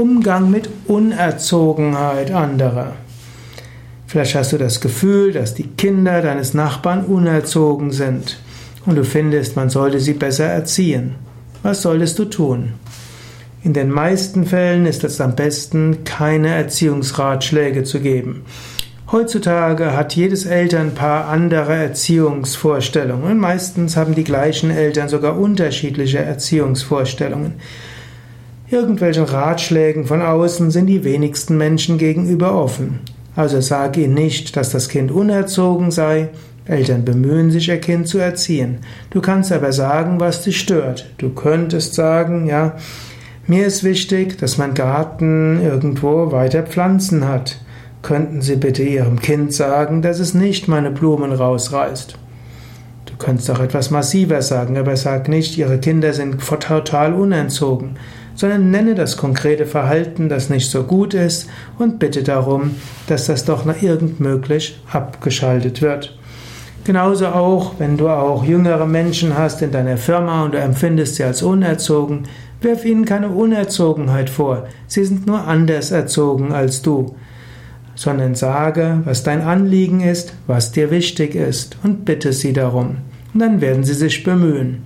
Umgang mit Unerzogenheit anderer. Vielleicht hast du das Gefühl, dass die Kinder deines Nachbarn unerzogen sind und du findest, man sollte sie besser erziehen. Was solltest du tun? In den meisten Fällen ist es am besten, keine Erziehungsratschläge zu geben. Heutzutage hat jedes Elternpaar andere Erziehungsvorstellungen. Meistens haben die gleichen Eltern sogar unterschiedliche Erziehungsvorstellungen. Irgendwelchen Ratschlägen von außen sind die wenigsten Menschen gegenüber offen. Also sag ihnen nicht, dass das Kind unerzogen sei. Eltern bemühen sich, ihr Kind zu erziehen. Du kannst aber sagen, was dich stört. Du könntest sagen, ja, mir ist wichtig, dass mein Garten irgendwo weiter Pflanzen hat. Könnten Sie bitte Ihrem Kind sagen, dass es nicht meine Blumen rausreißt? Du könntest auch etwas massiver sagen, aber sag nicht, Ihre Kinder sind total unentzogen, sondern nenne das konkrete Verhalten, das nicht so gut ist und bitte darum, dass das doch nach irgend möglich abgeschaltet wird. Genauso auch, wenn du auch jüngere Menschen hast in deiner Firma und du empfindest sie als unerzogen, wirf ihnen keine Unerzogenheit vor. Sie sind nur anders erzogen als du sondern sage, was dein Anliegen ist, was dir wichtig ist und bitte sie darum. Und dann werden sie sich bemühen.